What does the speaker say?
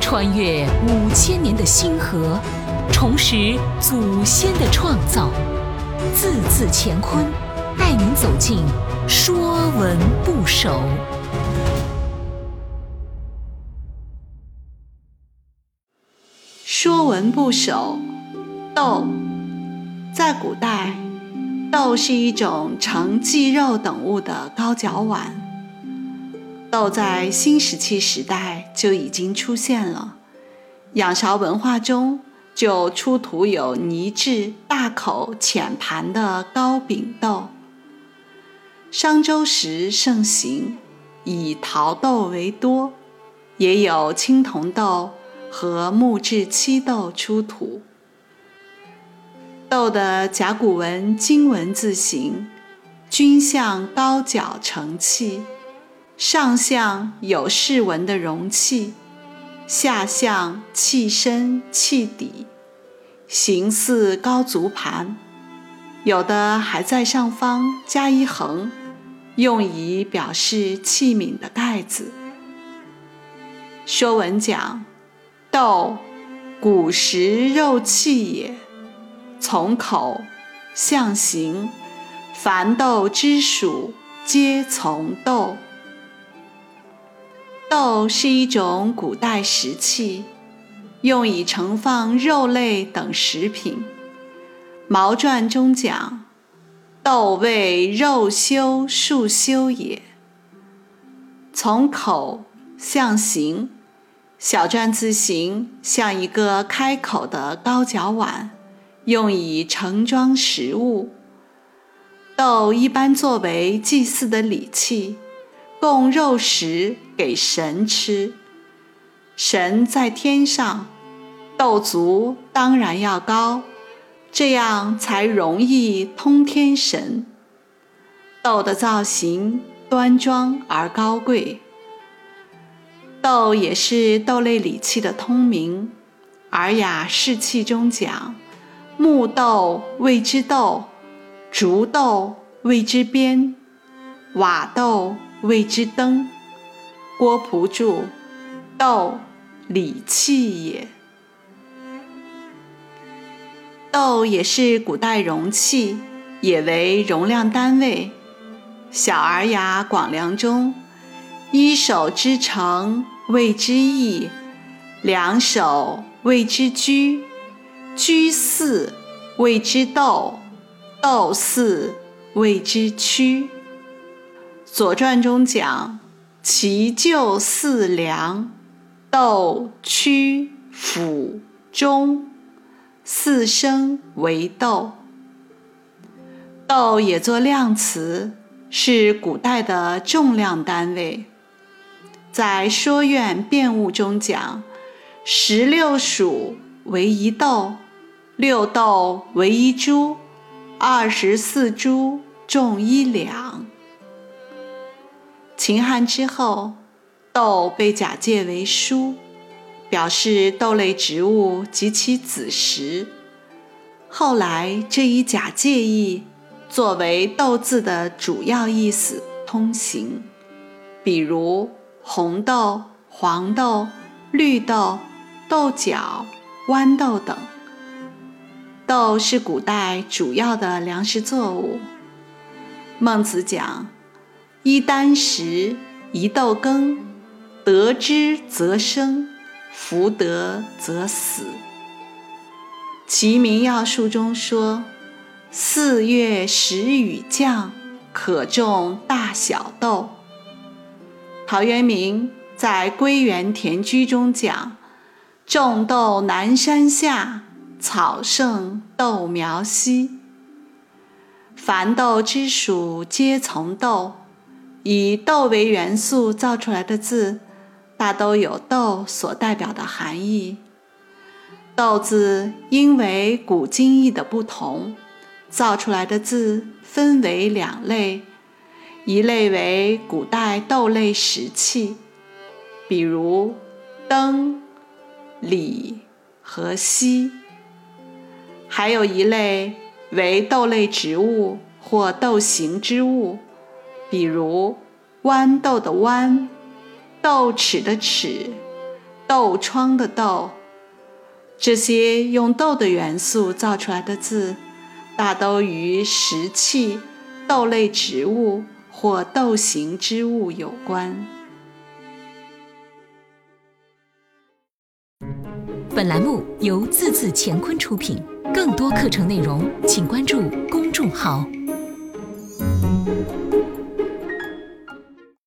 穿越五千年的星河，重拾祖先的创造，字字乾坤，带您走进《说文不首》。《说文不首》豆，在古代，豆是一种盛鸡肉等物的高脚碗。豆在新石器时代就已经出现了，仰韶文化中就出土有泥制、大口、浅盘的高饼豆。商周时盛行，以陶豆为多，也有青铜豆和木质漆豆出土。豆的甲骨文金文字形，均向高脚盛器。上象有饰纹的容器，下象器身器底，形似高足盘，有的还在上方加一横，用以表示器皿的盖子。《说文》讲：“豆，古时肉器也，从口，象形，凡豆之属，皆从豆。”豆是一种古代食器，用以盛放肉类等食品。《毛传》中讲：“豆为肉修树修也。”从口象形，小篆字形像一个开口的高脚碗，用以盛装食物。豆一般作为祭祀的礼器。供肉食给神吃，神在天上，豆足当然要高，这样才容易通天神。豆的造型端庄而高贵，豆也是豆类礼器的通名，《尔雅释器》中讲：木豆谓之豆，竹豆谓之鞭，瓦豆。谓之灯。郭璞注：豆，礼器也。豆也是古代容器，也为容量单位。《小儿雅·广梁》中：一手之成谓之义，两手谓之居，居四谓之豆，豆四谓之曲。《左传》中讲：“其就四梁，豆、曲、辅、中，四声为豆。”豆也作量词，是古代的重量单位。在《说苑·变物》中讲：“十六黍为一豆，六豆为一株，二十四株重一两。”秦汉之后，豆被假借为书，表示豆类植物及其子实。后来，这一假借意作为豆字的主要意思通行，比如红豆、黄豆、绿豆、豆角、豌豆等。豆是古代主要的粮食作物。孟子讲。一箪食，一豆羹，得之则生，弗得则死。《齐民要术》中说：“四月时雨降，可种大小豆。”陶渊明在《归园田居》中讲：“种豆南山下，草盛豆苗稀。凡豆之属，皆从豆。”以豆为元素造出来的字，大都有豆所代表的含义。豆字因为古今义的不同，造出来的字分为两类：一类为古代豆类食器，比如灯、礼和锡；还有一类为豆类植物或豆形之物。比如豌豆的豌、豆豉的豉、豆窗的豆。这些用豆的元素造出来的字，大都与石器、豆类植物或豆形之物有关。本栏目由字字乾坤出品，更多课程内容请关注公众号。